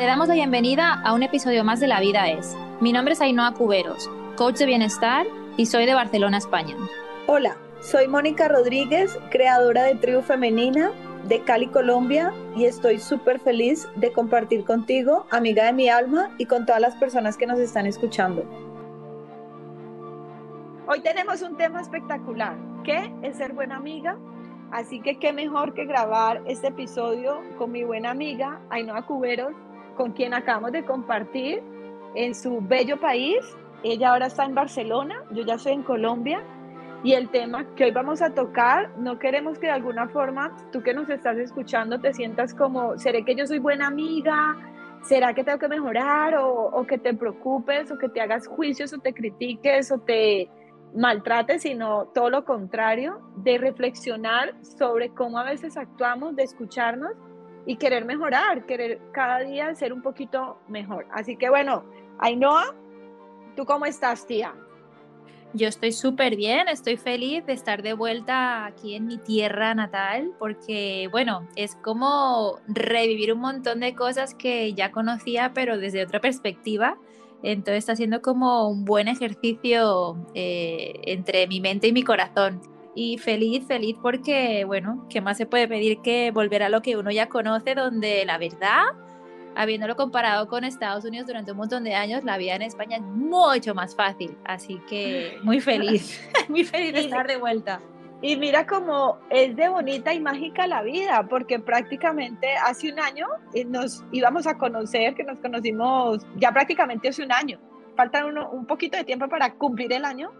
Te damos la bienvenida a un episodio más de La Vida es. Mi nombre es Ainhoa Cuberos, coach de bienestar y soy de Barcelona, España. Hola, soy Mónica Rodríguez, creadora de Tribu Femenina de Cali, Colombia, y estoy súper feliz de compartir contigo, amiga de mi alma, y con todas las personas que nos están escuchando. Hoy tenemos un tema espectacular, ¿qué es ser buena amiga? Así que qué mejor que grabar este episodio con mi buena amiga Ainhoa Cuberos, con quien acabamos de compartir en su bello país. Ella ahora está en Barcelona, yo ya soy en Colombia y el tema que hoy vamos a tocar, no queremos que de alguna forma tú que nos estás escuchando te sientas como, ¿seré que yo soy buena amiga? ¿Será que tengo que mejorar? O, que te preocupes, o que te hagas juicios, o te critiques, o te maltrates, sino todo lo contrario, de reflexionar sobre cómo a veces actuamos, de escucharnos y querer mejorar, querer cada día ser un poquito mejor. Así que bueno, Ainhoa, ¿tú cómo estás, tía? Yo estoy súper bien, estoy feliz de estar de vuelta aquí en mi tierra natal porque, bueno, es como revivir un montón de cosas que ya conocía pero desde otra perspectiva. Entonces está siendo como un buen ejercicio eh, entre mi mente y mi corazón. Y feliz, feliz porque, bueno, ¿qué más se puede pedir que volver a lo que uno ya conoce donde la verdad habiéndolo comparado con Estados Unidos durante un montón de años, la vida en España es mucho más fácil. Así que muy feliz, muy feliz de estar de vuelta. Y mira cómo es de bonita y mágica la vida, porque prácticamente hace un año eh, nos íbamos a conocer, que nos conocimos ya prácticamente hace un año. Falta un poquito de tiempo para cumplir el año.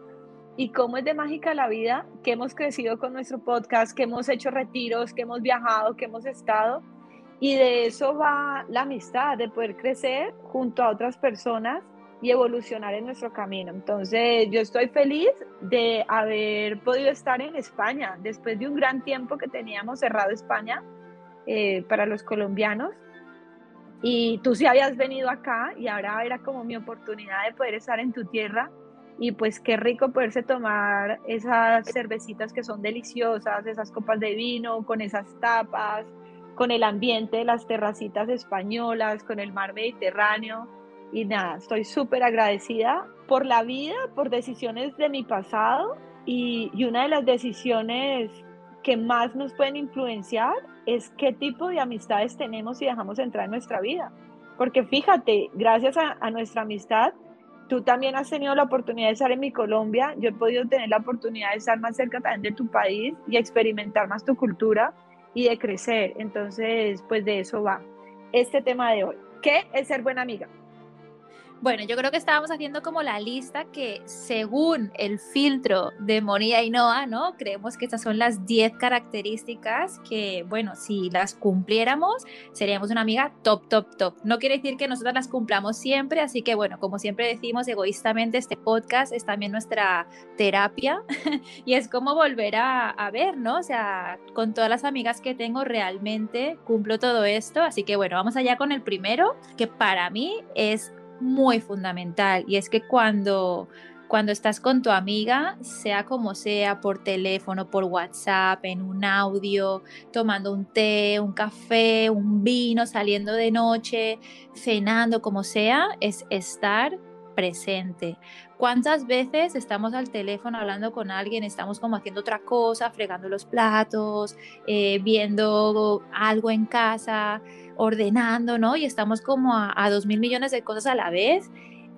Y cómo es de mágica la vida, que hemos crecido con nuestro podcast, que hemos hecho retiros, que hemos viajado, que hemos estado y de eso va la amistad, de poder crecer junto a otras personas y evolucionar en nuestro camino. Entonces, yo estoy feliz de haber podido estar en España después de un gran tiempo que teníamos cerrado España eh, para los colombianos. Y tú sí habías venido acá y ahora era como mi oportunidad de poder estar en tu tierra. Y pues qué rico poderse tomar esas cervecitas que son deliciosas, esas copas de vino con esas tapas, con el ambiente de las terracitas españolas, con el mar Mediterráneo. Y nada, estoy súper agradecida por la vida, por decisiones de mi pasado y, y, una de las decisiones que más nos pueden influenciar es qué tipo de amistades tenemos y dejamos entrar en nuestra vida. Porque fíjate, gracias a, a nuestra amistad, tú también has tenido la oportunidad de estar en mi Colombia, yo he podido tener la oportunidad de estar más cerca también de tu país y experimentar más tu cultura y de crecer. Entonces, pues de eso va este tema de hoy. ¿Qué es ser buena amiga? Bueno, yo creo que estábamos haciendo como la lista que según el filtro de Monía y Noah, ¿no? Creemos que estas son las 10 características que, bueno, si las cumpliéramos, seríamos una amiga top, top, top. No quiere decir que nosotras las cumplamos siempre, así que, bueno, como siempre decimos egoístamente, este podcast es también nuestra terapia y es como volver a, a ver, ¿no? O sea, con todas las amigas que tengo, realmente cumplo todo esto. Así que, bueno, vamos allá con el primero, que para mí es muy fundamental y es que cuando cuando estás con tu amiga, sea como sea, por teléfono, por WhatsApp, en un audio, tomando un té, un café, un vino, saliendo de noche, cenando, como sea, es estar presente. ¿Cuántas veces estamos al teléfono hablando con alguien, estamos como haciendo otra cosa, fregando los platos, eh, viendo algo en casa, ordenando, ¿no? Y estamos como a, dos mil millones de cosas a la vez.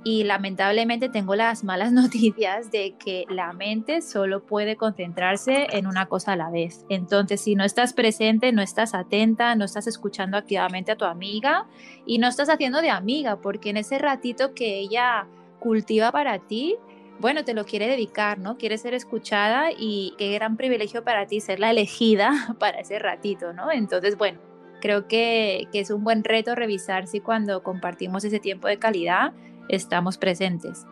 Y lamentablemente tengo las malas noticias de que la mente solo puede concentrarse en una cosa a la vez. Entonces, si no estás presente, no estás atenta, no estás escuchando activamente a tu amiga y no estás haciendo de amiga, porque en ese ratito que ella cultiva para ti, bueno, te lo quiere dedicar, ¿no? Quiere ser escuchada y qué gran privilegio para ti ser la elegida para ese ratito, ¿no? Entonces, bueno, creo que, es un buen reto revisar si cuando compartimos ese tiempo de calidad estamos presentes.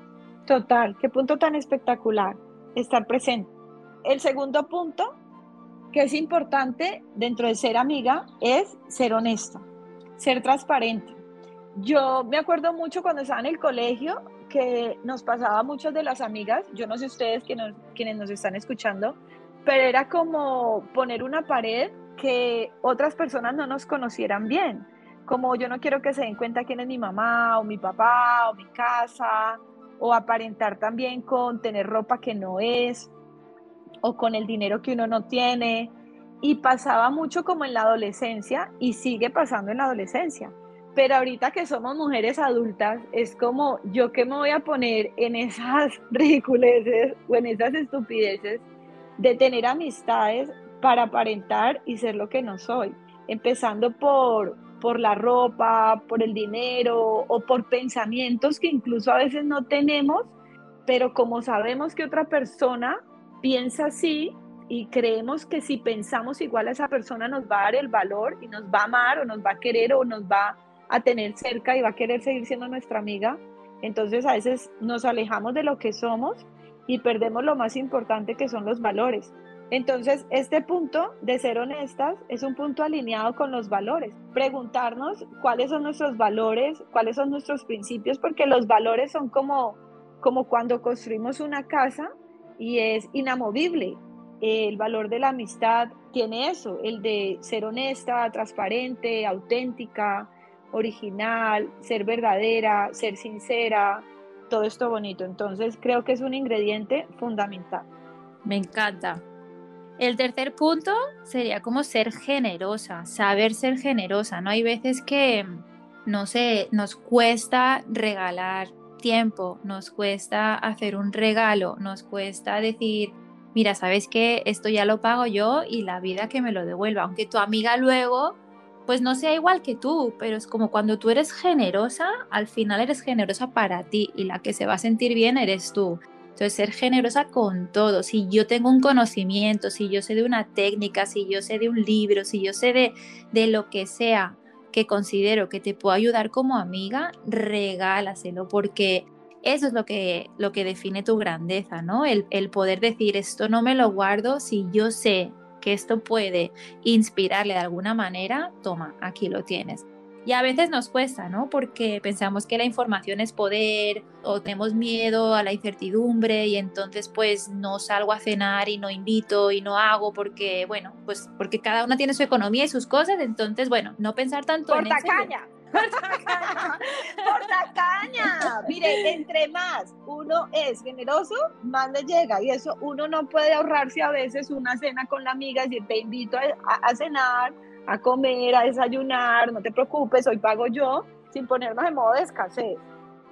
Total, qué punto tan espectacular, estar presente. El segundo punto que es importante dentro de ser amiga es ser honesta, ser transparente. Yo me acuerdo mucho cuando estaba en el colegio que nos pasaba a muchas de las amigas, yo no sé ustedes quienes nos están escuchando, pero era como poner una pared que otras personas no nos conocieran bien, como yo no quiero que se den cuenta quién es mi mamá o mi papá o mi casa, o aparentar también con tener ropa que no es, o con el dinero que uno no tiene. Y pasaba mucho como en la adolescencia y sigue pasando en la adolescencia. Pero ahorita que somos mujeres adultas, es como yo que me voy a poner en esas ridiculeces o en esas estupideces de tener amistades para aparentar y ser lo que no soy. Empezando por, por la ropa, por el dinero o por pensamientos que incluso a veces no tenemos, pero como sabemos que otra persona piensa así y creemos que si pensamos igual a esa persona nos va a dar el valor y nos va a amar o nos va a querer o nos va a tener cerca y va a querer seguir siendo nuestra amiga, entonces a veces nos alejamos de lo que somos y perdemos lo más importante que son los valores. Entonces, este punto de ser honestas es un punto alineado con los valores. Preguntarnos cuáles son nuestros valores, cuáles son nuestros principios, porque los valores son como, como cuando construimos una casa y es inamovible. El valor de la amistad tiene eso, el de ser honesta, transparente, auténtica, original, ser verdadera, ser sincera, todo esto bonito. Entonces, creo que es un ingrediente fundamental. Me encanta. El tercer punto sería como ser generosa, saber ser generosa, ¿no? Hay veces que, no sé, nos cuesta regalar tiempo, nos cuesta hacer un regalo, nos cuesta decir, mira, ¿sabes qué? Esto ya lo pago yo y la vida que me lo devuelva, aunque tu amiga luego pues no sea igual que tú, pero es como cuando tú eres generosa, al final eres generosa para ti y la que se va a sentir bien eres tú. Entonces, ser generosa con todo. Si yo tengo un conocimiento, si yo sé de una técnica, si yo sé de un libro, si yo sé de, de lo que sea que considero que te puedo ayudar como amiga, regálaselo porque eso es lo que, lo que define tu grandeza, ¿no? El, el poder decir, esto no me lo guardo si yo sé que esto puede inspirarle de alguna manera, toma, aquí lo tienes. Y a veces nos cuesta, ¿no? Porque pensamos que la información es poder o tenemos miedo a la incertidumbre y entonces pues no salgo a cenar y no invito y no hago porque, bueno, pues porque cada una tiene su economía y sus cosas, entonces, bueno, no pensar tanto Por en tacaña. Por tacaña. Por tacaña. Mire, entre más uno es generoso, más le llega. Y eso uno no puede ahorrarse a veces una cena con la amiga y te invito a, a cenar a comer, a desayunar, no te preocupes, hoy pago yo, sin ponernos en modo de escasez.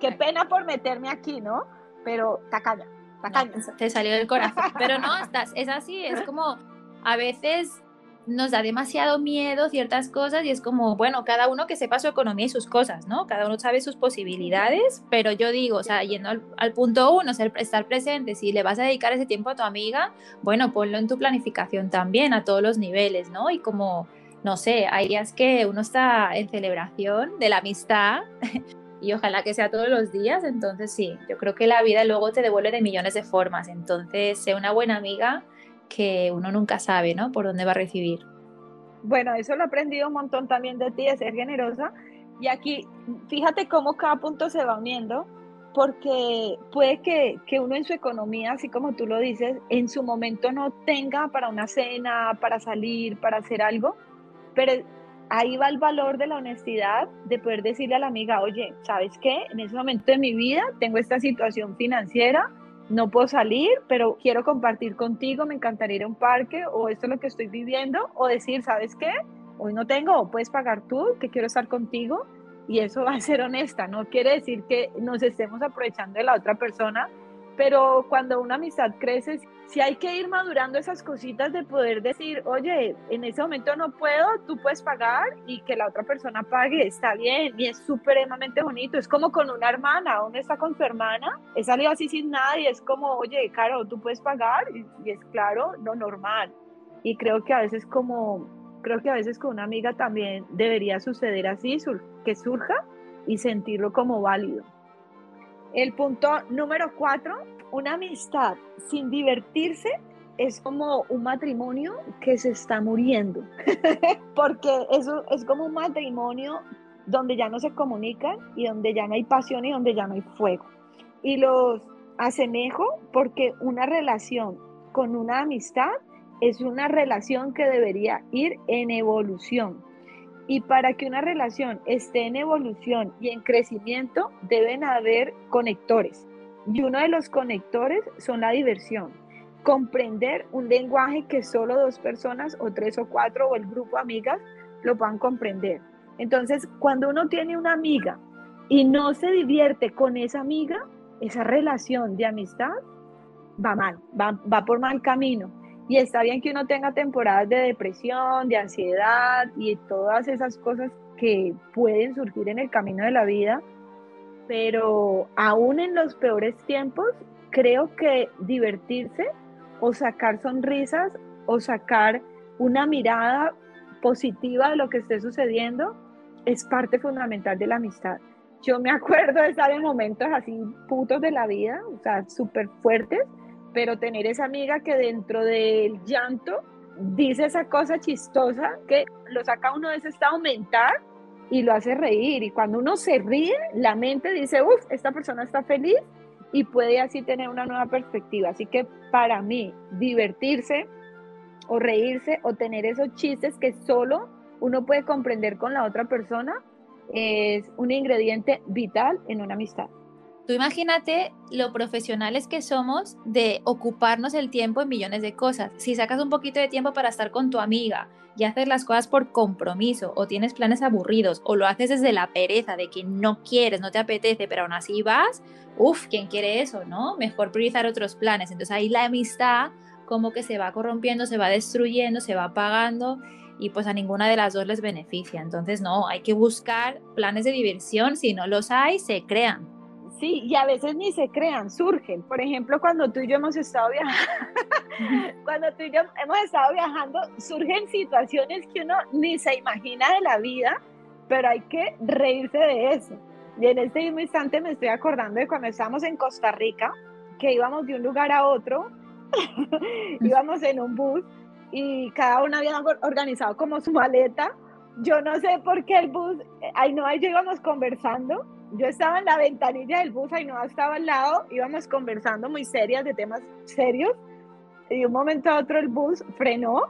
Qué pena por meterme aquí, ¿no? Pero tacaña, tacaña. te salió del corazón. Pero no, estás, es así, es como a veces nos da demasiado miedo ciertas cosas y es como, bueno, cada uno que sepa su economía y sus cosas, ¿no? Cada uno sabe sus posibilidades, pero yo digo, o sea, yendo al, punto uno, ser, estar presente, si le vas a dedicar ese tiempo a tu amiga, bueno, ponlo en tu planificación también a todos los niveles, ¿no? Y como no sé, hay días que uno está en celebración de la amistad y ojalá que sea todos los días, entonces sí, yo creo que la vida luego te devuelve de millones de formas, entonces sé una buena amiga que uno nunca sabe, ¿no? Por dónde va a recibir. Bueno, eso lo he aprendido un montón también de ti, de ser generosa. Y aquí, fíjate cómo cada punto se va uniendo, porque puede que, que, uno en su economía, así como tú lo dices, en su momento no tenga para una cena, para salir, para hacer algo, pero ahí va el valor de la honestidad, de poder decirle a la amiga, oye, ¿sabes qué? En ese momento de mi vida tengo esta situación financiera, no puedo salir, pero quiero compartir contigo, me encantaría ir a un parque, o esto es lo que estoy viviendo, o decir, ¿sabes qué? Hoy no tengo, puedes pagar tú, que quiero estar contigo, y eso va a ser honesta, no quiere decir que nos estemos aprovechando de la otra persona, pero cuando una amistad crece, si hay que ir madurando esas cositas de poder decir, oye, en ese momento no puedo, tú puedes pagar y que la otra persona pague, está bien, y es supremamente bonito. Es como con una hermana, uno está con su hermana, he salido así sin nada y es como, oye, Caro, tú puedes pagar, y, es claro, lo normal. Y creo que a veces como, creo que a veces con una amiga también debería suceder así, que surja y sentirlo como válido. El punto número cuatro, una amistad sin divertirse es como un matrimonio que se está muriendo, porque eso es como un matrimonio donde ya no se comunican y donde ya no hay pasión y donde ya no hay fuego. Y los asemejo porque una relación con una amistad es una relación que debería ir en evolución. Y para que una relación esté en evolución y en crecimiento, deben haber conectores. Y uno de los conectores son la diversión. Comprender un lenguaje que solo dos personas o tres o cuatro o el grupo amigas lo puedan comprender. Entonces, cuando uno tiene una amiga y no se divierte con esa amiga, esa relación de amistad va mal, va, va por mal camino. Y está bien que uno tenga temporadas de depresión, de ansiedad y todas esas cosas que pueden surgir en el camino de la vida, pero aún en los peores tiempos, creo que divertirse o sacar sonrisas o sacar una mirada positiva de lo que esté sucediendo es parte fundamental de la amistad. Yo me acuerdo de estar en momentos así putos de la vida, o sea, súper fuertes, pero tener esa amiga que dentro del llanto dice esa cosa chistosa que lo saca uno de ese estado mental y lo hace reír. Y cuando uno se ríe, la mente dice, uff, esta persona está feliz y puede así tener una nueva perspectiva. Así que para mí, divertirse o reírse o tener esos chistes que solo uno puede comprender con la otra persona es un ingrediente vital en una amistad. Tú imagínate lo profesionales que somos de ocuparnos el tiempo en millones de cosas. Si sacas un poquito de tiempo para estar con tu amiga y hacer las cosas por compromiso o tienes planes aburridos o lo haces desde la pereza de que no quieres, no te apetece, pero aún así vas, uff, ¿quién quiere eso, no? Mejor priorizar otros planes. Entonces ahí la amistad como que se va corrompiendo, se va destruyendo, se va apagando y pues a ninguna de las dos les beneficia. Entonces no, hay que buscar planes de diversión, si no los hay, se crean. Sí, y a veces ni se crean, surgen. Por ejemplo, cuando tú y yo hemos estado viajando, cuando tú y yo hemos estado viajando, surgen situaciones que uno ni se imagina de la vida, pero hay que reírse de eso. Y en este mismo instante me estoy acordando de cuando estábamos en Costa Rica, que íbamos de un lugar a otro, íbamos en un bus y cada uno había organizado como su maleta. Yo no sé por qué el bus, ahí no, ahí yo íbamos conversando yo estaba en la ventanilla del bus, y no estaba al lado, íbamos conversando muy serias de temas serios, y de un momento a otro el bus frenó,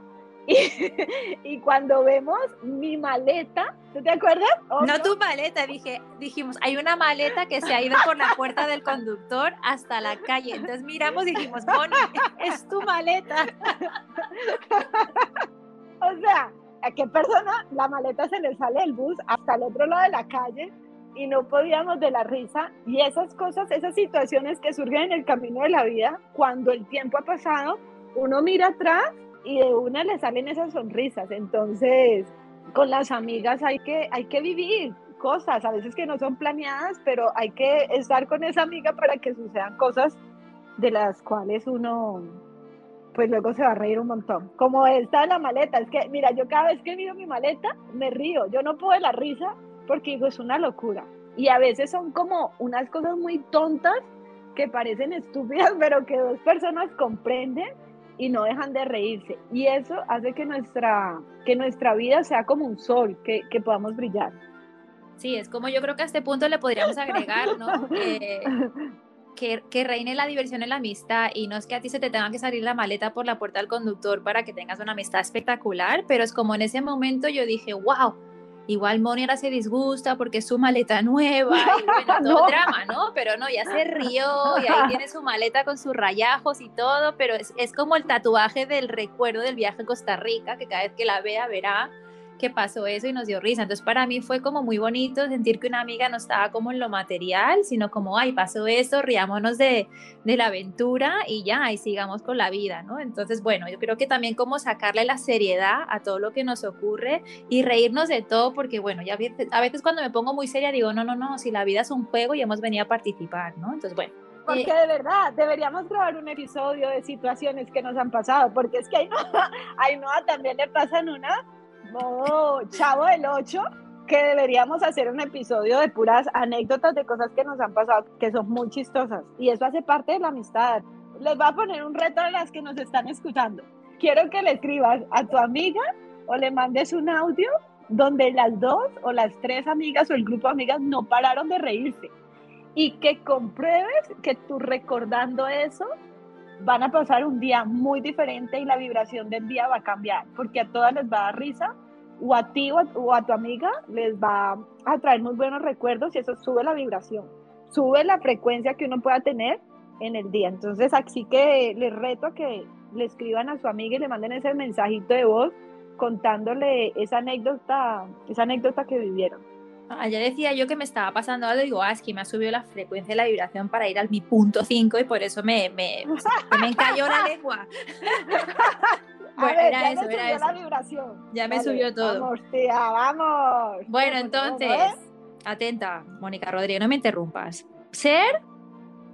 y, y cuando vemos mi maleta, ¿tú te acuerdas? No, tu maleta, dije, dijimos, hay una maleta que se ha ido por la puerta del conductor hasta la calle, entonces miramos y dijimos, Moni, es tu maleta. o sea, ¿a qué persona la maleta se le sale del bus hasta el otro lado de la calle? Y no podíamos de la risa y esas cosas, esas situaciones que surgen en el camino de la vida, cuando el tiempo ha pasado, uno mira atrás y de una le salen esas sonrisas. Entonces, con las amigas hay que, hay que vivir cosas, a veces que no son planeadas, pero hay que estar con esa amiga para que sucedan cosas de las cuales uno pues luego se va a reír un montón. Como está la maleta, es que, mira, yo cada vez que miro mi maleta, me río, yo no puedo de la risa porque digo, es una locura. Y a veces son como unas cosas muy tontas que parecen estúpidas, pero que dos personas comprenden y no dejan de reírse. Y eso hace que nuestra, que nuestra vida sea como un sol, que, que podamos brillar. Sí, es como yo creo que a este punto le podríamos agregar, ¿no? que, que, reine la diversión en la amistad y no es que a ti se te tenga que salir la maleta por la puerta del conductor para que tengas una amistad espectacular, pero es como en ese momento yo dije, wow, Igual Moni ahora se disgusta porque es su maleta nueva y bueno, todo drama, ¿no? Pero no, ya se rió y ahí tiene su maleta con sus rayajos y todo, pero es, es como el tatuaje del recuerdo del viaje a Costa Rica, que cada vez que la vea verá que pasó eso y nos dio risa. Entonces para mí fue como muy bonito sentir que una amiga no estaba como en lo material, sino como, ay, pasó esto, riámonos de, de la aventura y ya, y sigamos con la vida, ¿no? Entonces, bueno, yo creo que también como sacarle la seriedad a todo lo que nos ocurre y reírnos de todo, porque bueno, ya a veces cuando me pongo muy seria digo, no, no, no, si la vida es un juego y hemos venido a participar, ¿no? Entonces, bueno. Porque de verdad, deberíamos grabar un episodio de situaciones que nos han pasado, porque es que a Ainhoa también le pasan una modo Chavo del 8, que deberíamos hacer un episodio de puras anécdotas de cosas que nos han pasado, que son muy chistosas. Y eso hace parte de la amistad. Les voy a poner un reto a las que nos están escuchando. Quiero que le escribas a tu amiga o le mandes un audio donde las dos o las tres amigas o el grupo de amigas no pararon de reírse. Y que compruebes que tú recordando eso van a pasar un día muy diferente y la vibración del día va a cambiar, porque a todas les va a dar risa o a ti o a, tu amiga les va a traer muy buenos recuerdos y eso sube la vibración, sube la frecuencia que uno pueda tener en el día. Entonces, así que les reto a que le escriban a su amiga y le manden ese mensajito de voz contándole esa anécdota, esa anécdota que vivieron. Ayer decía yo que me estaba pasando algo, digo, ah, es que me ha subido la frecuencia de la vibración para ir al mi punto 5 y por eso me, me, me encalló la lengua. bueno, era eso, era eso. La vibración. Ya me subió todo. Vamos, tía, vamos. Bueno, entonces, atenta, Mónica Rodríguez, no me interrumpas. Ser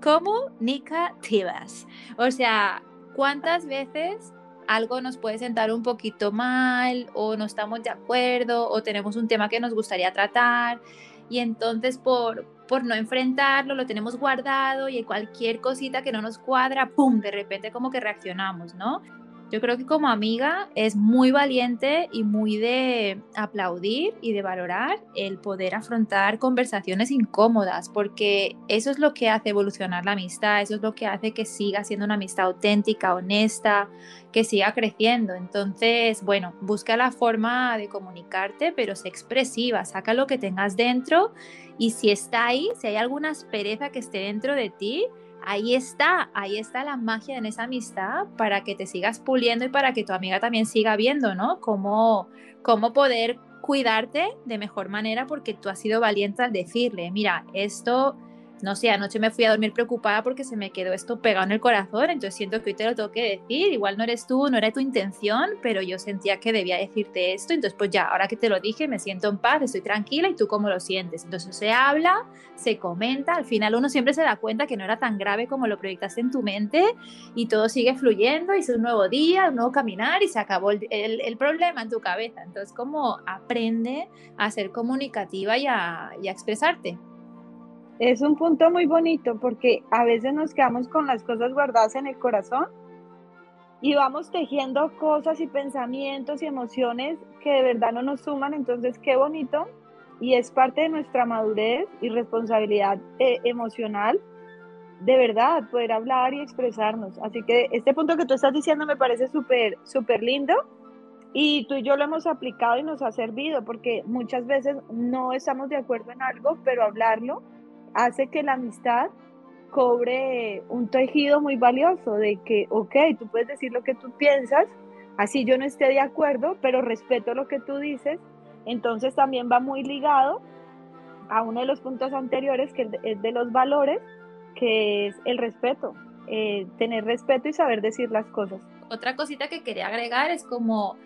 comunicativas. O sea, ¿cuántas veces algo nos puede sentar un poquito mal o no estamos de acuerdo o tenemos un tema que nos gustaría tratar y entonces por, por no enfrentarlo lo tenemos guardado y cualquier cosita que no nos cuadra, ¡pum!, de repente como que reaccionamos, ¿no? Yo creo que como amiga es muy valiente y muy de aplaudir y de valorar el poder afrontar conversaciones incómodas, porque eso es lo que hace evolucionar la amistad, eso es lo que hace que siga siendo una amistad auténtica, honesta, que siga creciendo. Entonces, bueno, busca la forma de comunicarte, pero sé expresiva, saca lo que tengas dentro y si está ahí, si hay alguna aspereza que esté dentro de ti, ahí está, ahí está la magia en esa amistad para que te sigas puliendo y para que tu amiga también siga viendo, ¿no? Cómo, cómo poder cuidarte de mejor manera porque tú has sido valiente al decirle, mira, esto no sé, anoche me fui a dormir preocupada porque se me quedó esto pegado en el corazón, entonces siento que hoy te lo tengo que decir, igual no eres tú, no era tu intención, pero yo sentía que debía decirte esto, entonces pues ya, ahora que te lo dije, me siento en paz, estoy tranquila y tú cómo lo sientes. Entonces se habla, se comenta, al final uno siempre se da cuenta que no era tan grave como lo proyectaste en tu mente y todo sigue fluyendo y es un nuevo día, un nuevo caminar y se acabó el, el, problema en tu cabeza. Entonces como aprende a ser comunicativa y a, y a expresarte. Es un punto muy bonito porque a veces nos quedamos con las cosas guardadas en el corazón y vamos tejiendo cosas y pensamientos y emociones que de verdad no nos suman. Entonces, qué bonito y es parte de nuestra madurez y responsabilidad eh, emocional de verdad poder hablar y expresarnos. Así que este punto que tú estás diciendo me parece súper, súper lindo y tú y yo lo hemos aplicado y nos ha servido porque muchas veces no estamos de acuerdo en algo, pero hablarlo hace que la amistad cobre un tejido muy valioso de que, ok, tú puedes decir lo que tú piensas, así yo no esté de acuerdo, pero respeto lo que tú dices, entonces también va muy ligado a uno de los puntos anteriores, que es de los valores, que es el respeto, eh, tener respeto y saber decir las cosas. Otra cosita que quería agregar es como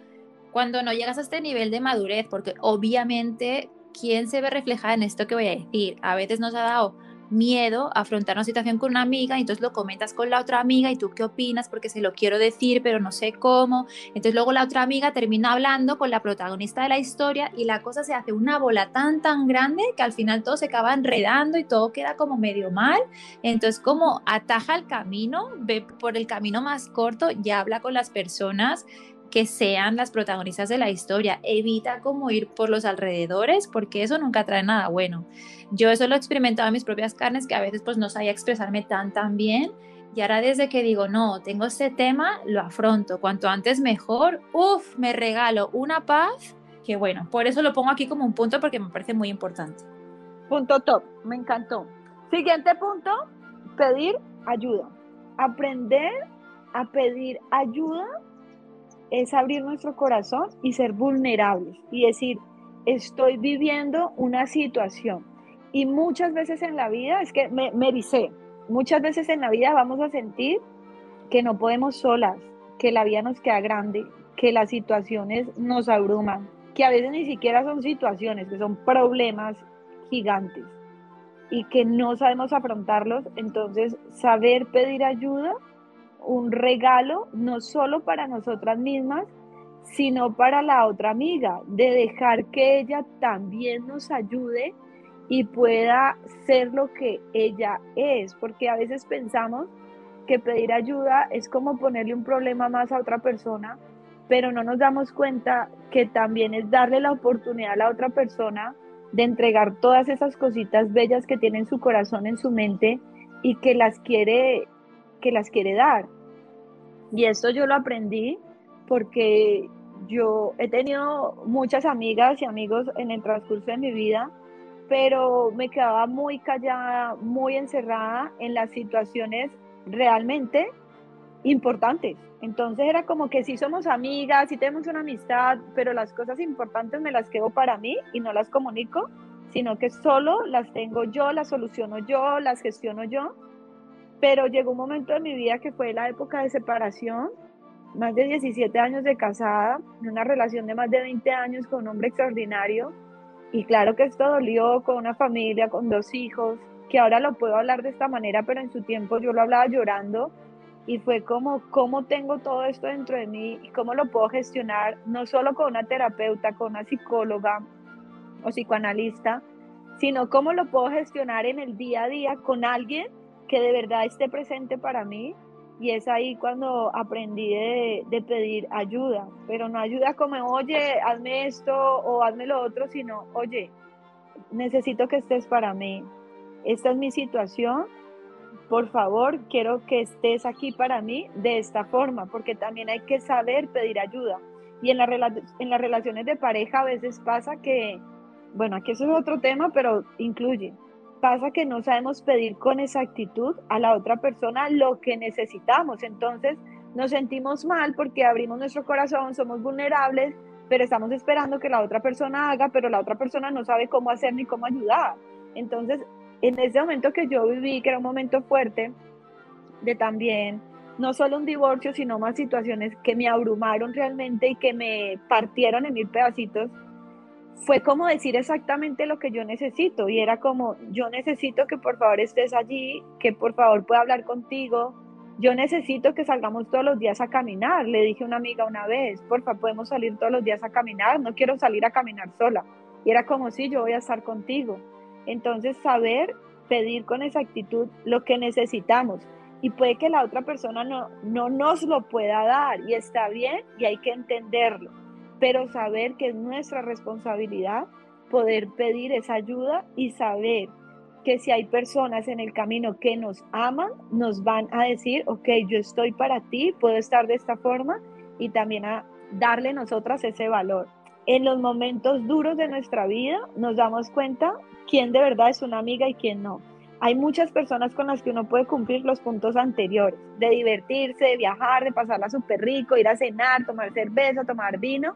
cuando no llegas a este nivel de madurez, porque obviamente ¿quién se ve reflejada en esto que voy a decir? A veces nos ha dado miedo afrontar una situación con una amiga y entonces lo comentas con la otra amiga y tú qué opinas porque se lo quiero decir pero no sé cómo. Entonces luego la otra amiga termina hablando con la protagonista de la historia y la cosa se hace una bola tan tan grande que al final todo se acaba enredando y todo queda como medio mal. Entonces como ataja el camino, ve por el camino más corto y habla con las personas que sean las protagonistas de la historia. Evita como ir por los alrededores porque eso nunca trae nada bueno. Yo eso lo he experimentado en mis propias carnes que a veces pues no sabía expresarme tan tan bien y ahora desde que digo, no, tengo este tema, lo afronto. Cuanto antes mejor, uff, me regalo una paz que bueno, por eso lo pongo aquí como un punto porque me parece muy importante. Punto top, me encantó. Siguiente punto, pedir ayuda. Aprender a pedir ayuda es abrir nuestro corazón y ser vulnerables y decir, estoy viviendo una situación. Y muchas veces en la vida, es que me, me muchas veces en la vida vamos a sentir que no podemos solas, que la vida nos queda grande, que las situaciones nos abruman, que a veces ni siquiera son situaciones, que son problemas gigantes y que no sabemos afrontarlos. Entonces, saber pedir ayuda un regalo no solo para nosotras mismas, sino para la otra amiga, de dejar que ella también nos ayude y pueda ser lo que ella es, porque a veces pensamos que pedir ayuda es como ponerle un problema más a otra persona, pero no nos damos cuenta que también es darle la oportunidad a la otra persona de entregar todas esas cositas bellas que tiene en su corazón, en su mente y que las quiere que las quiere dar. Y esto yo lo aprendí porque yo he tenido muchas amigas y amigos en el transcurso de mi vida, pero me quedaba muy callada, muy encerrada en las situaciones realmente importantes. Entonces era como que sí somos amigas, sí tenemos una amistad, pero las cosas importantes me las quedo para mí y no las comunico, sino que solo las tengo yo, las soluciono yo, las gestiono yo. Pero llegó un momento de mi vida que fue la época de separación, más de 17 años de casada, una relación de más de 20 años con un hombre extraordinario. Y claro que esto dolió con una familia, con dos hijos, que ahora lo puedo hablar de esta manera, pero en su tiempo yo lo hablaba llorando. Y fue como, ¿cómo tengo todo esto dentro de mí y cómo lo puedo gestionar, no solo con una terapeuta, con una psicóloga o psicoanalista, sino cómo lo puedo gestionar en el día a día con alguien que de verdad esté presente para mí. Y es ahí cuando aprendí de, pedir ayuda, pero no ayuda como, oye, hazme esto o hazme lo otro, sino, oye, necesito que estés para mí. Esta es mi situación, por favor, quiero que estés aquí para mí de esta forma, porque también hay que saber pedir ayuda. Y en, en las relaciones de pareja a veces pasa que, bueno, aquí eso es otro tema, pero incluye, pasa que no sabemos pedir con exactitud a la otra persona lo que necesitamos. Entonces nos sentimos mal porque abrimos nuestro corazón, somos vulnerables, pero estamos esperando que la otra persona haga, pero la otra persona no sabe cómo hacer ni cómo ayudar. Entonces en ese momento que yo viví, que era un momento fuerte, de también no solo un divorcio, sino más situaciones que me abrumaron realmente y que me partieron en mil pedacitos, fue como decir exactamente lo que yo necesito y era como, yo necesito que por favor estés allí, que por favor pueda hablar contigo, yo necesito que salgamos todos los días a caminar, le dije a una amiga una vez, por favor podemos salir todos los días a caminar, no quiero salir a caminar sola. Y era como si yo voy a estar contigo. Entonces, saber pedir con exactitud lo que necesitamos. Y puede que la otra persona no, no nos lo pueda dar y está bien y hay que entenderlo. Pero saber que es nuestra responsabilidad poder pedir esa ayuda y saber que si hay personas en el camino que nos aman, nos van a decir, ok, yo estoy para ti, puedo estar de esta forma y también a darle nosotras ese valor. En los momentos duros de nuestra vida nos damos cuenta quién de verdad es una amiga y quién no. Hay muchas personas con las que uno puede cumplir los puntos anteriores, de divertirse, de viajar, de pasarla súper rico, ir a cenar, tomar cerveza, tomar vino,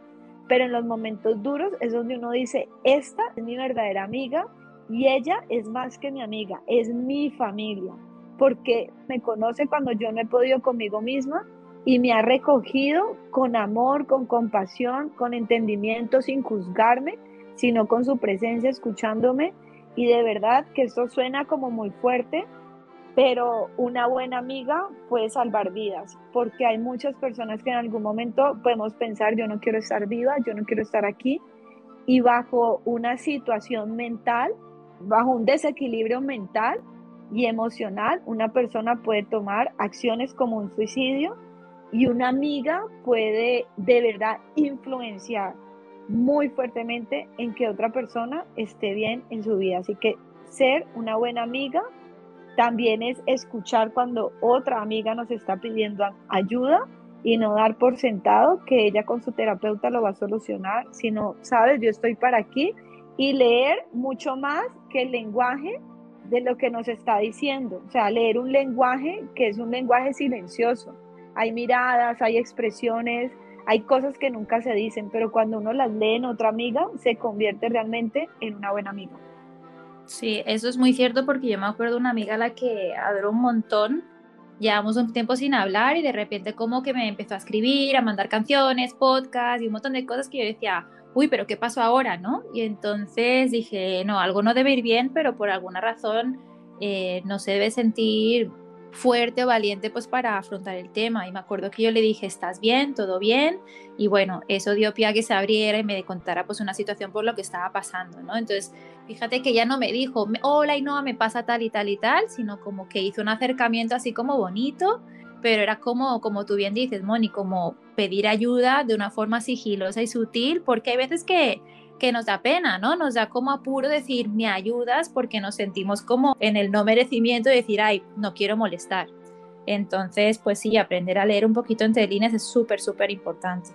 pero en los momentos duros es donde uno dice, esta es mi verdadera amiga y ella es más que mi amiga, es mi familia, porque me conoce cuando yo no he podido conmigo misma y me ha recogido con amor, con compasión, con entendimiento, sin juzgarme sino con su presencia escuchándome. Y de verdad que esto suena como muy fuerte, pero una buena amiga puede salvar vidas, porque hay muchas personas que en algún momento podemos pensar, yo no quiero estar viva, yo no quiero estar aquí, y bajo una situación mental, bajo un desequilibrio mental y emocional, una persona puede tomar acciones como un suicidio y una amiga puede de verdad influenciar muy fuertemente en que otra persona esté bien en su vida. Así que ser una buena amiga también es escuchar cuando otra amiga nos está pidiendo ayuda y no dar por sentado que ella con su terapeuta lo va a solucionar, sino, sabes, yo estoy para aquí y leer mucho más que el lenguaje de lo que nos está diciendo, o sea, leer un lenguaje que es un lenguaje silencioso. Hay miradas, hay expresiones, hay cosas que nunca se dicen, pero cuando uno las lee en otra amiga, se convierte realmente en una buena amiga. Sí, eso es muy cierto porque yo me acuerdo una amiga a la que adoro un montón. Llevamos un tiempo sin hablar y de repente como que me empezó a escribir, a mandar canciones, podcasts y un montón de cosas que yo decía, uy, pero ¿qué pasó ahora? ¿no? Y entonces dije, no, algo no debe ir bien, pero por alguna razón eh, no se debe sentir fuerte o valiente pues para afrontar el tema. Y me acuerdo que yo le dije, ¿estás bien? ¿Todo bien? Y bueno, eso dio pie a que se abriera y me contara pues una situación por lo que estaba pasando, ¿no? Entonces, fíjate que ya no me dijo, hola y no, me pasa tal y tal y tal, sino como que hizo un acercamiento así como bonito, pero era como, como tú bien dices, Moni, como pedir ayuda de una forma sigilosa y sutil, porque hay veces que que nos da pena, ¿no? Nos da como apuro decir, me ayudas porque nos sentimos como en el no merecimiento de decir, ay, no quiero molestar. Entonces, pues sí, aprender a leer un poquito entre líneas es súper, súper importante.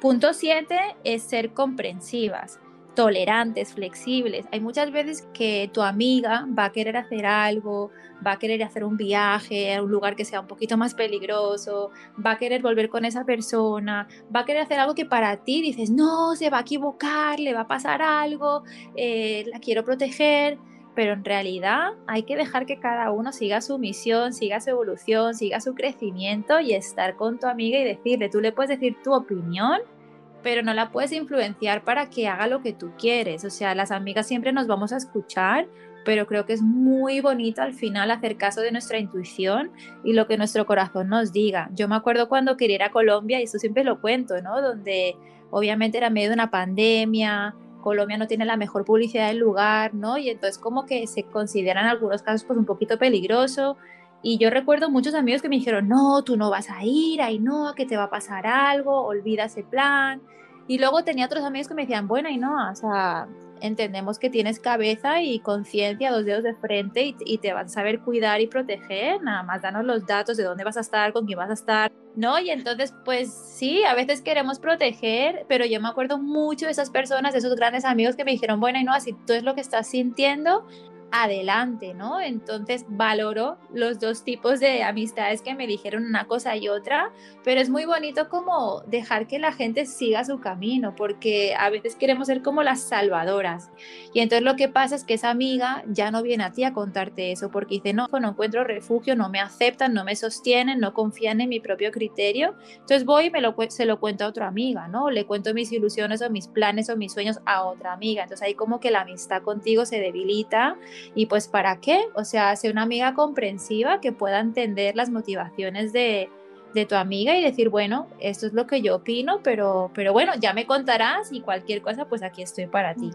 Punto 7 es ser comprensivas tolerantes, flexibles. Hay muchas veces que tu amiga va a querer hacer algo, va a querer hacer un viaje a un lugar que sea un poquito más peligroso, va a querer volver con esa persona, va a querer hacer algo que para ti dices, no, se va a equivocar, le va a pasar algo, eh, la quiero proteger. Pero en realidad hay que dejar que cada uno siga su misión, siga su evolución, siga su crecimiento y estar con tu amiga y decirle, tú le puedes decir tu opinión, pero no la puedes influenciar para que haga lo que tú quieres. O sea, las amigas siempre nos vamos a escuchar, pero creo que es muy bonito al final hacer caso de nuestra intuición y lo que nuestro corazón nos diga. Yo me acuerdo cuando quería ir a Colombia, y esto siempre lo cuento, ¿no? Donde obviamente era medio de una pandemia, Colombia no tiene la mejor publicidad del lugar, ¿no? Y entonces como que se considera en algunos casos pues un poquito peligroso. Y yo recuerdo muchos amigos que me dijeron, no, tú no vas a ir, ay no, que te va a pasar algo, olvida ese plan. Y luego tenía otros amigos que me decían, bueno, y no, o sea, entendemos que tienes cabeza y conciencia, dos dedos de frente y, y, te van a saber cuidar y proteger, nada más danos los datos de dónde vas a estar, con quién vas a estar, ¿no? Y entonces, pues sí, a veces queremos proteger, pero yo me acuerdo mucho de esas personas, de esos grandes amigos que me dijeron, bueno, y no, así tú es lo que estás sintiendo, adelante, ¿no? Entonces valoro los dos tipos de amistades que me dijeron una cosa y otra, pero es muy bonito como dejar que la gente siga su camino, porque a veces queremos ser como las salvadoras. Y entonces lo que pasa es que esa amiga ya no viene a ti a contarte eso, porque dice, no, no encuentro refugio, no me aceptan, no me sostienen, no confían en mi propio criterio. Entonces voy y me lo, se lo cuento a otra amiga, ¿no? Le cuento mis ilusiones o mis planes o mis sueños a otra amiga. Entonces ahí como que la amistad contigo se debilita y pues para qué, o sea, ser una amiga comprensiva que pueda entender las motivaciones de, tu amiga y decir, bueno, esto es lo que yo opino, pero, pero bueno, ya me contarás y cualquier cosa, pues aquí estoy para ti.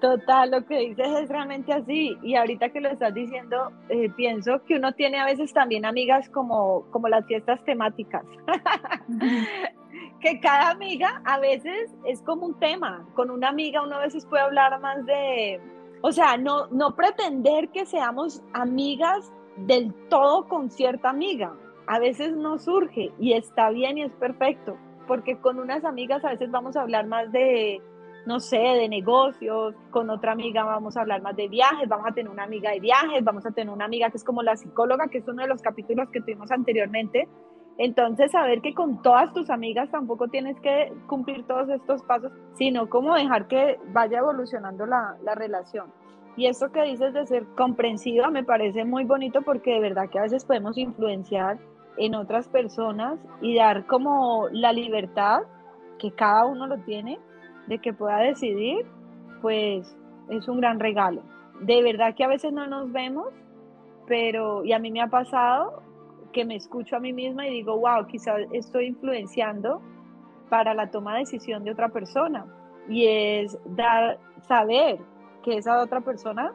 Total, lo que dices es realmente así. Y ahorita que lo estás diciendo, eh, pienso que uno tiene a veces también amigas como, como las fiestas temáticas. que cada amiga a veces es como un tema. Con una amiga uno a veces puede hablar más de, o sea, no, no pretender que seamos amigas del todo con cierta amiga. A veces no surge y está bien y es perfecto, porque con unas amigas a veces vamos a hablar más de, no sé, de negocios, con otra amiga vamos a hablar más de viajes, vamos a tener una amiga de viajes, vamos a tener una amiga que es como la psicóloga, que es uno de los capítulos que tuvimos anteriormente. Entonces, saber que con todas tus amigas tampoco tienes que cumplir todos estos pasos, sino como dejar que vaya evolucionando la, la relación. Y esto que dices de ser comprensiva me parece muy bonito porque de verdad que a veces podemos influenciar en otras personas y dar como la libertad que cada uno lo tiene de que pueda decidir, pues es un gran regalo. De verdad que a veces no nos vemos, pero y a mí me ha pasado que me escucho a mí misma y digo, wow, quizás estoy influenciando para la toma de decisión de otra persona. Y es dar, saber que esa otra persona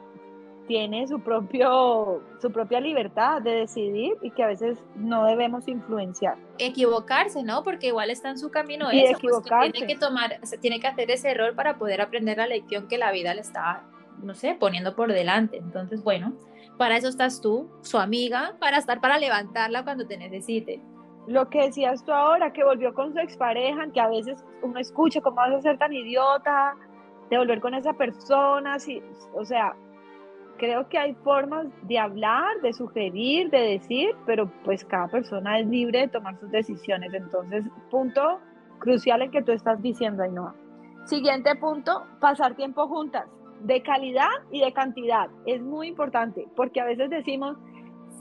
tiene su, propio, su propia libertad de decidir y que a veces no debemos influenciar. Equivocarse, ¿no? Porque igual está en su camino y eso, pues, equivocarse. tiene que tomar, tiene que hacer ese error para poder aprender la lección que la vida le está, no sé, poniendo por delante. Entonces, bueno, para eso estás tú, su amiga, para estar para levantarla cuando te necesite. Lo que decías tú ahora, que volvió con su expareja, que a veces uno escucha, ¿cómo vas a ser tan idiota? De volver con esa persona, si, o sea, creo que hay formas de hablar, de sugerir, de decir, pero pues cada persona es libre de tomar sus decisiones. Entonces, punto crucial en que tú estás diciendo, Ainhoa. Siguiente punto, pasar tiempo juntas de calidad y de cantidad. Es muy importante porque a veces decimos,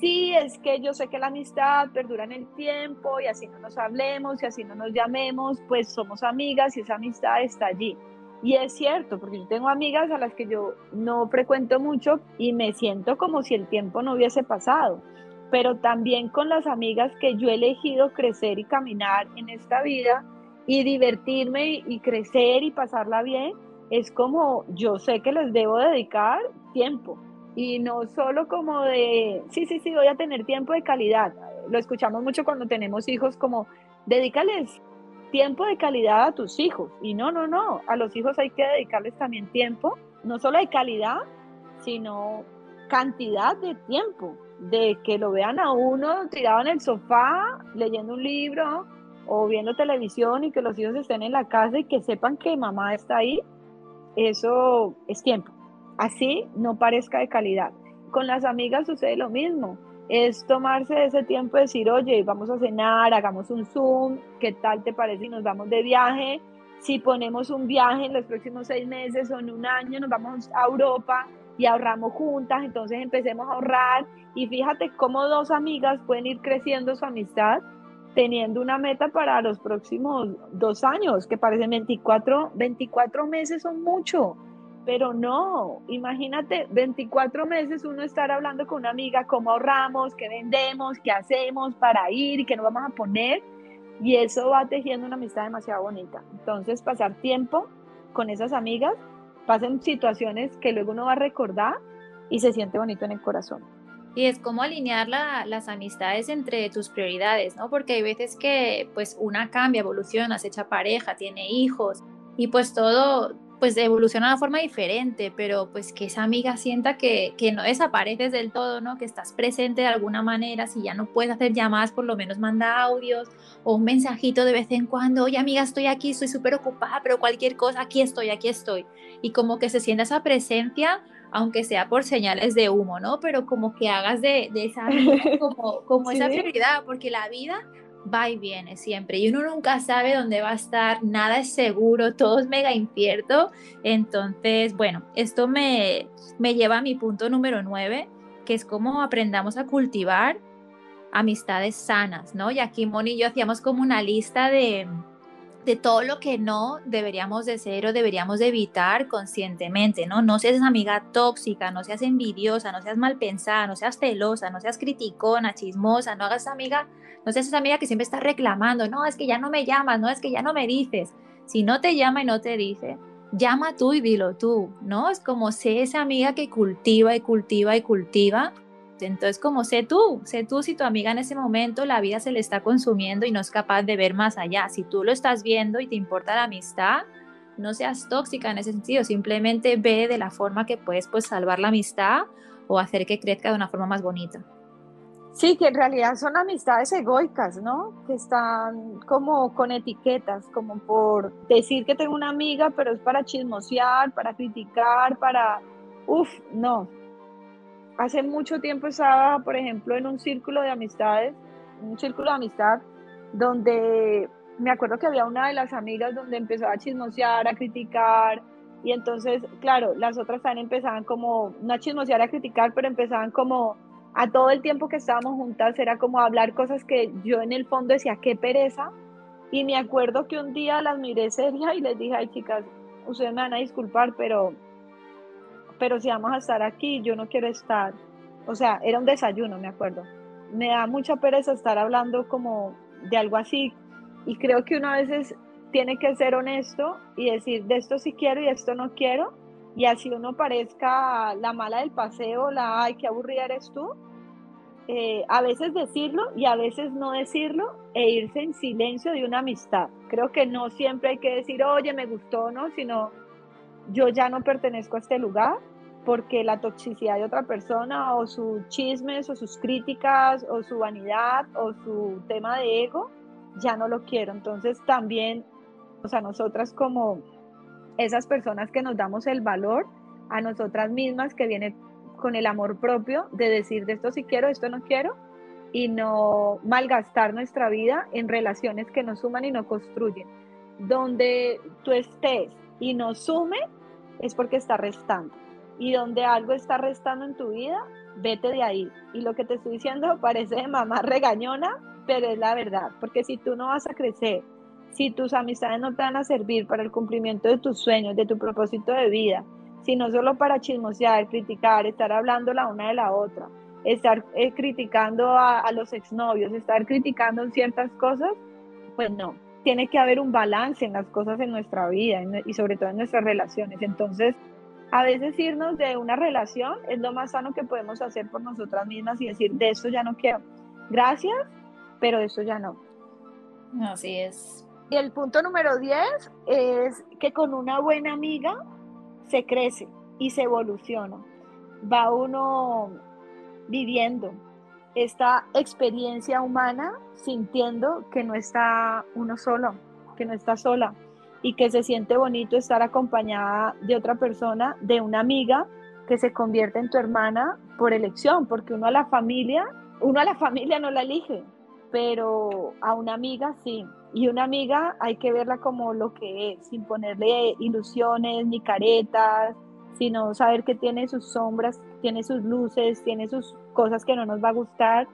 sí, es que yo sé que la amistad perdura en el tiempo y así no nos hablemos y así no nos llamemos, pues somos amigas y esa amistad está allí. Y es cierto, porque yo tengo amigas a las que yo no frecuento mucho y me siento como si el tiempo no hubiese pasado. Pero también con las amigas que yo he elegido crecer y caminar en esta vida y divertirme y crecer y pasarla bien, es como yo sé que les debo dedicar tiempo y no solo como de, sí, sí, sí, voy a tener tiempo de calidad. Lo escuchamos mucho cuando tenemos hijos como, dedícales tiempo de calidad a tus hijos. Y no, no, no, a los hijos hay que dedicarles también tiempo, no solo de calidad, sino cantidad de tiempo, de que lo vean a uno tirado en el sofá, leyendo un libro, o viendo televisión y que los hijos estén en la casa y que sepan que mamá está ahí, eso es tiempo. Así no parezca de calidad. Con las amigas sucede lo mismo. Es tomarse ese tiempo de decir, oye, vamos a cenar, hagamos un Zoom, ¿qué tal te parece si nos vamos de viaje? Si ponemos un viaje en los próximos seis meses o en un año, nos vamos a Europa y ahorramos juntas, entonces empecemos a ahorrar y fíjate cómo dos amigas pueden ir creciendo su amistad teniendo una meta para los próximos dos años, que parecen 24, 24 meses son mucho, pero no, imagínate 24 meses uno estar hablando con una amiga cómo ahorramos, qué vendemos, qué hacemos para ir qué nos vamos a poner, y eso va tejiendo una amistad demasiado bonita. Entonces, pasar tiempo con esas amigas, pasen situaciones que luego uno va a recordar y se siente bonito en el corazón. Y es como alinear las amistades entre tus prioridades, ¿no? Porque hay veces que pues una cambia, evoluciona, se echa pareja, tiene hijos y pues todo pues evoluciona de una forma diferente, pero pues que esa amiga sienta que, que no desapareces del todo, ¿no? Que estás presente de alguna manera, si ya no puedes hacer llamadas, por lo menos manda audios o un mensajito de vez en cuando, oye amiga, estoy aquí, estoy súper ocupada, pero cualquier cosa, aquí estoy, aquí estoy. Y como que se sienta esa presencia aunque sea por señales de humo, ¿no? Pero como que hagas de, esa vida como, como esa prioridad, porque la vida va y viene siempre y uno nunca sabe dónde va a estar, nada es seguro, todo es mega incierto. Entonces, bueno, esto me, me lleva a mi punto número nueve, que es cómo aprendamos a cultivar amistades sanas, ¿no? Y aquí Moni y yo hacíamos como una lista de, de todo lo que no deberíamos de ser o deberíamos de evitar conscientemente, ¿no? No seas amiga tóxica, no seas envidiosa, no seas mal pensada, no seas celosa, no seas criticona, chismosa, no hagas amiga, no seas esa amiga que siempre está reclamando, no, es que ya no me llamas, no, es que ya no me dices. Si no te llama y no te dice, llama tú y dilo tú, ¿no? Es como sé esa amiga que cultiva y cultiva y cultiva entonces, como sé tú, sé tú si tu amiga en ese momento la vida se le está consumiendo y no es capaz de ver más allá. Si tú lo estás viendo y te importa la amistad, no seas tóxica en ese sentido, simplemente ve de la forma que puedes pues salvar la amistad o hacer que crezca de una forma más bonita. Sí, que en realidad son amistades egoicas, ¿no? Que están como con etiquetas, como por decir que tengo una amiga, pero es para chismosear, para criticar, para... Uf, no, hace mucho tiempo estaba, por ejemplo, en un círculo de amistades, un círculo de amistad, donde me acuerdo que había una de las amigas donde empezó a chismosear, a criticar, y entonces, claro, las otras también empezaban como, no a chismosear, a criticar, pero empezaban como, a todo el tiempo que estábamos juntas, era como hablar cosas que yo en el fondo decía, qué pereza, y me acuerdo que un día las miré seria y les dije, ay chicas, ustedes me van a disculpar, pero pero si vamos a estar aquí, yo no quiero estar. O sea, era un desayuno, me acuerdo. Me da mucha pereza estar hablando como de algo así y creo que uno a veces tiene que ser honesto y decir, de esto sí quiero y de esto no quiero. Y así uno parezca la mala del paseo, la, ay, qué aburrida eres tú. Eh, a veces decirlo y a veces no decirlo e irse en silencio de una amistad. Creo que no siempre hay que decir, oye, me gustó, ¿no? Sino yo ya no pertenezco a este lugar porque la toxicidad de otra persona o sus chismes o sus críticas o su vanidad o su tema de ego, ya no lo quiero. Entonces también, o sea, nosotras como esas personas que nos damos el valor a nosotras mismas, que viene con el amor propio de decir de esto sí quiero, esto no quiero, y no malgastar nuestra vida en relaciones que nos suman y no construyen. Donde tú estés y no sume, es porque está restando. Y donde algo está restando en tu vida, vete de ahí. Y lo que te estoy diciendo parece de mamá regañona, pero es la verdad. Porque si tú no vas a crecer, si tus amistades no te van a servir para el cumplimiento de tus sueños, de tu propósito de vida, sino solo para chismosear, criticar, estar hablando la una de la otra, estar eh, criticando a, a los exnovios, estar criticando ciertas cosas, pues no, tiene que haber un balance en las cosas en nuestra vida y sobre todo en nuestras relaciones. Entonces, a veces irnos de una relación es lo más sano que podemos hacer por nosotras mismas y decir, de esto ya no quiero. Gracias, pero de esto ya no. Así es. Y el punto número 10 es que con una buena amiga se crece y se evoluciona. Va uno viviendo, esta experiencia humana sintiendo que no está uno solo, que no está sola y que se siente bonito estar acompañada de otra persona, de una amiga que se convierte en tu hermana por elección, porque uno a la familia, uno a la familia no la elige, pero a una amiga sí. Y una amiga hay que verla como lo que es, sin ponerle ilusiones ni caretas, sino saber que tiene sus sombras, tiene sus luces, tiene sus cosas que no nos va a gustar,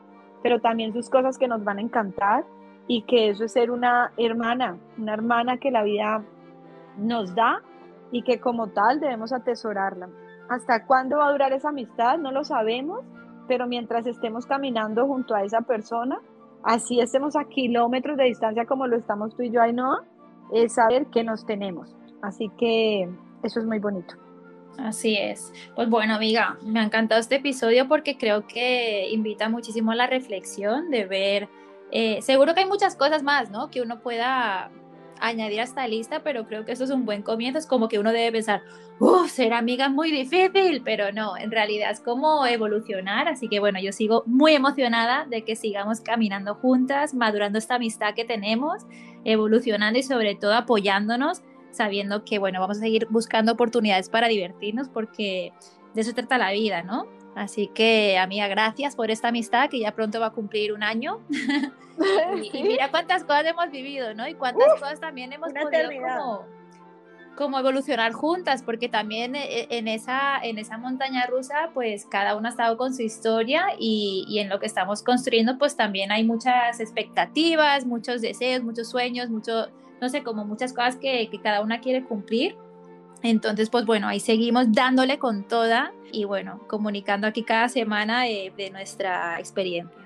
pero también sus cosas que nos van a encantar y que eso es ser una hermana, una hermana que la vida nos da y que como tal debemos atesorarla. ¿Hasta cuándo va a durar esa amistad? No lo sabemos, pero mientras estemos caminando junto a esa persona, así estemos a kilómetros de distancia como lo estamos tú y yo, Ainhoa, es saber que nos tenemos. Así que eso es muy bonito. Así es. Pues bueno, amiga, me ha encantado este episodio porque creo que invita muchísimo a la reflexión de ver, eh, seguro que hay muchas cosas más, ¿no? Que uno pueda añadir a esta lista, pero creo que esto es un buen comienzo. Es como que uno debe pensar, uff, ser amiga es muy difícil, pero no, en realidad es como evolucionar. Así que bueno, yo sigo muy emocionada de que sigamos caminando juntas, madurando esta amistad que tenemos, evolucionando y sobre todo apoyándonos, sabiendo que bueno, vamos a seguir buscando oportunidades para divertirnos porque de eso trata la vida, ¿no? Así que, amiga, gracias por esta amistad que ya pronto va a cumplir un año. y, mira cuántas cosas hemos vivido, ¿no? Y cuántas cosas también hemos podido como, como, evolucionar juntas, porque también eh, eh, en esa, en esa montaña rusa, pues cada uno ha estado con su historia y, y en lo que estamos construyendo, pues también hay muchas expectativas, muchos deseos, muchos sueños, mucho, no sé, como muchas cosas que, que cada una quiere cumplir. Entonces, pues bueno, ahí seguimos dándole con toda y bueno, comunicando aquí cada semana de, de nuestra experiencia.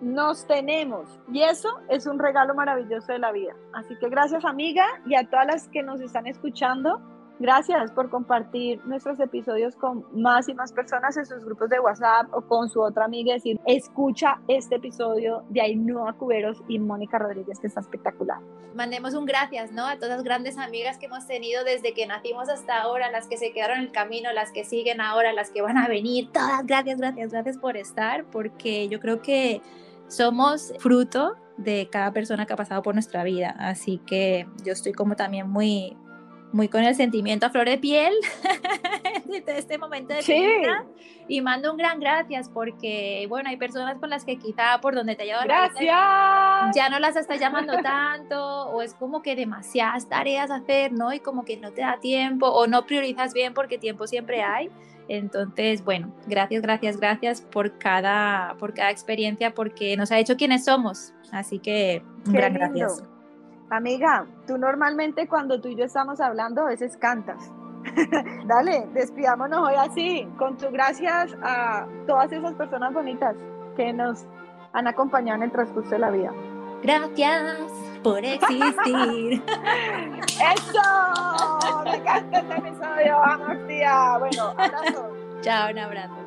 Nos tenemos y eso es un regalo maravilloso de la vida. Así que gracias amiga y a todas las que nos están escuchando. Gracias por compartir nuestros episodios con más y más personas en sus grupos de WhatsApp o con su otra amiga. decir, escucha este episodio de Ainhoa Cuberos y Mónica Rodríguez, que está espectacular. Mandemos un gracias, ¿no? A todas las grandes amigas que hemos tenido desde que nacimos hasta ahora, las que se quedaron en el camino, las que siguen ahora, las que van a venir. Todas, gracias, gracias, gracias por estar, porque yo creo que somos fruto de cada persona que ha pasado por nuestra vida. Así que yo estoy como también muy, muy con el sentimiento a flor de piel de este momento de vida. Y mando un gran gracias porque bueno hay personas con las que quizá por donde te llevo gracias ya no las estás llamando tanto o es como que demasiadas tareas a hacer no y como que no te da tiempo o no priorizas bien porque tiempo siempre hay. Entonces bueno gracias gracias gracias por cada por cada experiencia porque nos ha hecho quienes somos. Así que un gran gracias Amiga, tú normalmente cuando tú y yo estamos hablando a veces cantas. Dale, despidámonos hoy así, con tu gracias a todas esas personas bonitas que nos han acompañado en el transcurso de la vida. Gracias por existir. ¡Eso! Me encanta este episodio. Vamos, tía. Bueno, abrazo. Chao, un abrazo.